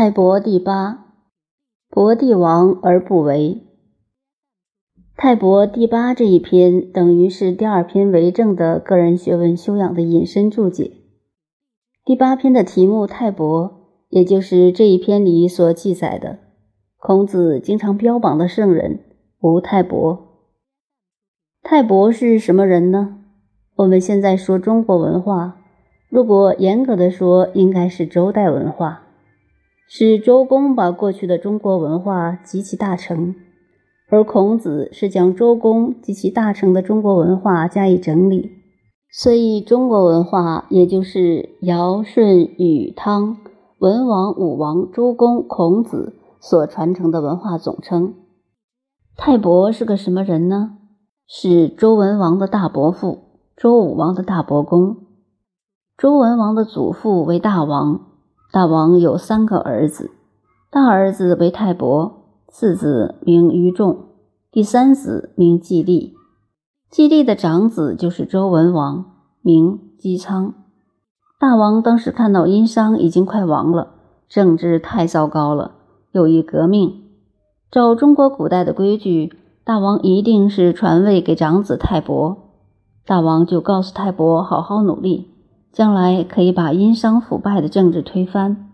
太伯第八，伯帝王而不为。太伯第八这一篇等于是第二篇为政的个人学问修养的引申注解。第八篇的题目太伯，也就是这一篇里所记载的孔子经常标榜的圣人吴太伯。太伯是什么人呢？我们现在说中国文化，如果严格的说，应该是周代文化。是周公把过去的中国文化集其大成，而孔子是将周公及其大成的中国文化加以整理，所以中国文化也就是尧舜禹汤文王武王周公孔子所传承的文化总称。太伯是个什么人呢？是周文王的大伯父，周武王的大伯公。周文王的祖父为大王。大王有三个儿子，大儿子为太伯，次子名于仲，第三子名季历。季历的长子就是周文王，名姬昌。大王当时看到殷商已经快亡了，政治太糟糕了，有意革命。照中国古代的规矩，大王一定是传位给长子太伯。大王就告诉太伯，好好努力。将来可以把殷商腐败的政治推翻，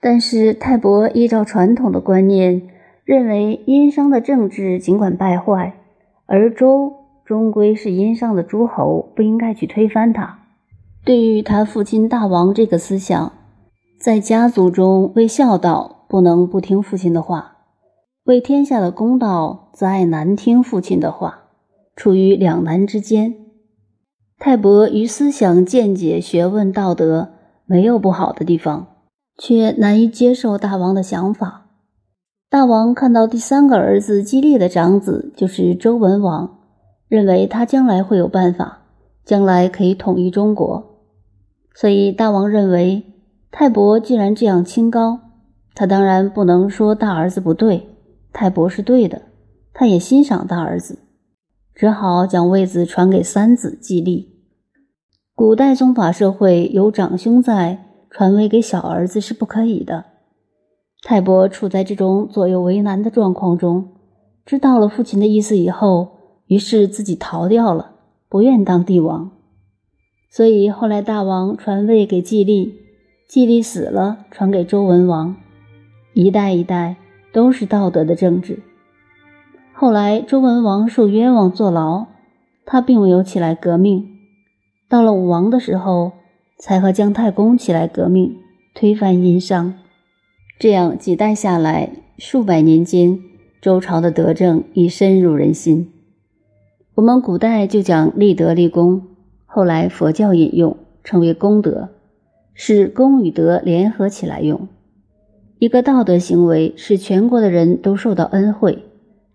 但是泰伯依照传统的观念，认为殷商的政治尽管败坏，而周终归是殷商的诸侯，不应该去推翻他。对于他父亲大王这个思想，在家族中为孝道不能不听父亲的话，为天下的公道则爱难听父亲的话，处于两难之间。泰伯于思想见解、学问、道德没有不好的地方，却难以接受大王的想法。大王看到第三个儿子姬利的长子就是周文王，认为他将来会有办法，将来可以统一中国。所以大王认为，泰伯既然这样清高，他当然不能说大儿子不对，泰伯是对的。他也欣赏大儿子。只好将位子传给三子季历。古代宗法社会有长兄在，传位给小儿子是不可以的。泰伯处在这种左右为难的状况中，知道了父亲的意思以后，于是自己逃掉了，不愿当帝王。所以后来大王传位给季历，季历死了，传给周文王。一代一代都是道德的政治。后来，周文王受冤枉坐牢，他并没有起来革命。到了武王的时候，才和姜太公起来革命，推翻殷商。这样几代下来，数百年间，周朝的德政已深入人心。我们古代就讲立德立功，后来佛教引用，称为功德，是功与德联合起来用。一个道德行为，使全国的人都受到恩惠。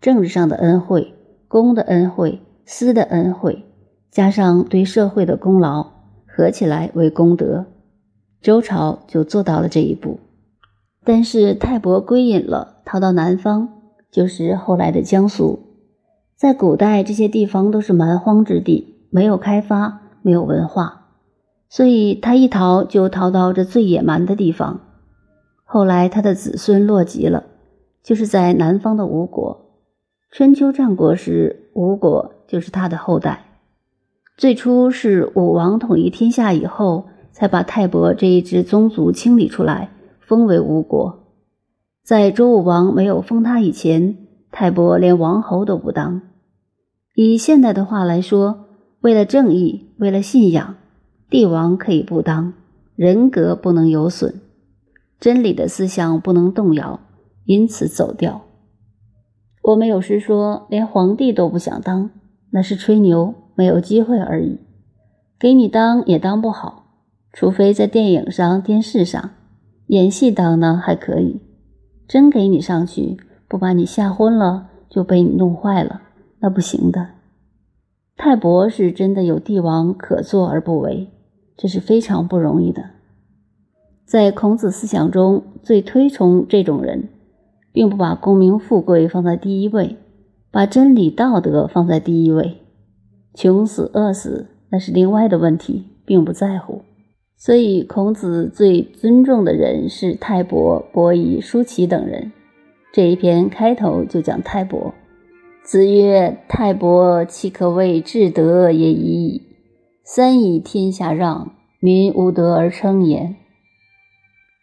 政治上的恩惠、公的恩惠、私的恩惠，加上对社会的功劳，合起来为功德。周朝就做到了这一步。但是泰伯归隐了，逃到南方，就是后来的江苏。在古代，这些地方都是蛮荒之地，没有开发，没有文化，所以他一逃就逃到这最野蛮的地方。后来他的子孙落籍了，就是在南方的吴国。春秋战国时，吴国就是他的后代。最初是武王统一天下以后，才把泰伯这一支宗族清理出来，封为吴国。在周武王没有封他以前，泰伯连王侯都不当。以现代的话来说，为了正义，为了信仰，帝王可以不当，人格不能有损，真理的思想不能动摇，因此走掉。我们有时说，连皇帝都不想当，那是吹牛，没有机会而已。给你当也当不好，除非在电影上、电视上演戏当呢还可以。真给你上去，不把你吓昏了，就被你弄坏了，那不行的。泰伯是真的有帝王可做而不为，这是非常不容易的。在孔子思想中最推崇这种人。并不把功名富贵放在第一位，把真理道德放在第一位，穷死饿死那是另外的问题，并不在乎。所以孔子最尊重的人是泰伯、伯夷、叔齐等人。这一篇开头就讲泰伯。子曰：“泰伯岂可谓至德也已矣？三以天下让，民无德而称焉。”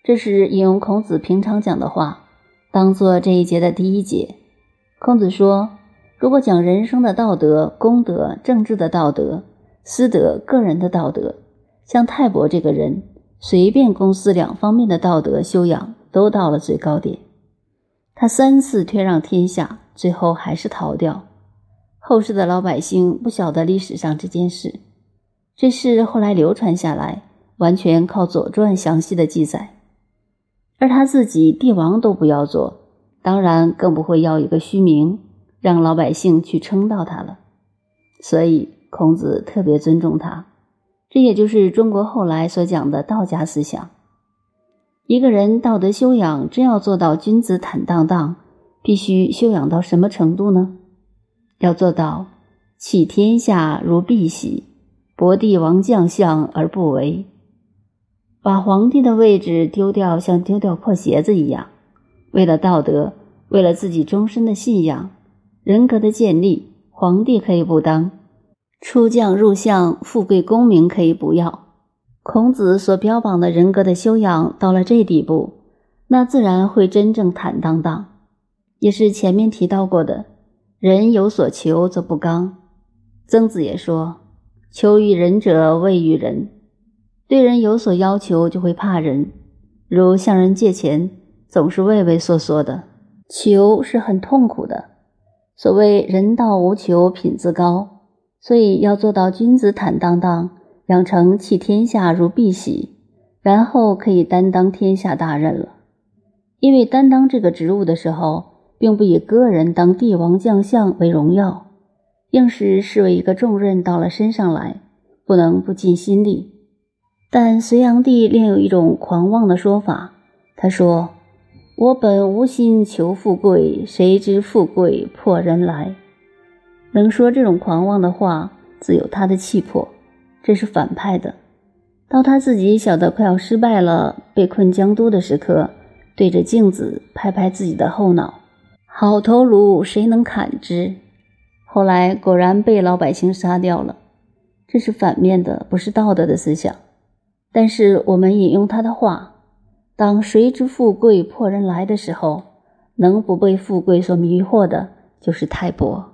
这是引用孔子平常讲的话，当做这一节的第一节。孔子说：“如果讲人生的道德、公德、政治的道德、私德、个人的道德，像泰伯这个人，随便公私两方面的道德修养都到了最高点。”他三次退让天下，最后还是逃掉。后世的老百姓不晓得历史上这件事，这事后来流传下来，完全靠《左传》详细的记载。而他自己帝王都不要做，当然更不会要一个虚名，让老百姓去称道他了。所以孔子特别尊重他，这也就是中国后来所讲的道家思想。一个人道德修养真要做到君子坦荡荡，必须修养到什么程度呢？要做到弃天下如敝屣，博帝王将相而不为，把皇帝的位置丢掉，像丢掉破鞋子一样。为了道德，为了自己终身的信仰、人格的建立，皇帝可以不当，出将入相、富贵功名可以不要。孔子所标榜的人格的修养到了这地步，那自然会真正坦荡荡。也是前面提到过的，人有所求则不刚。曾子也说：“求于人者畏于人。”对人有所要求就会怕人，如向人借钱，总是畏畏缩缩的。求是很痛苦的。所谓人道无求，品自高。所以要做到君子坦荡荡。养成弃天下如敝屣，然后可以担当天下大任了。因为担当这个职务的时候，并不以个人当帝王将相为荣耀，硬是视为一个重任到了身上来，不能不尽心力。但隋炀帝另有一种狂妄的说法，他说：“我本无心求富贵，谁知富贵迫人来。”能说这种狂妄的话，自有他的气魄。这是反派的。到他自己晓得快要失败了，被困江都的时刻，对着镜子拍拍自己的后脑：“好头颅，谁能砍之？”后来果然被老百姓杀掉了。这是反面的，不是道德的思想。但是我们引用他的话：“当谁知富贵破人来的时候，能不被富贵所迷惑的，就是泰伯。”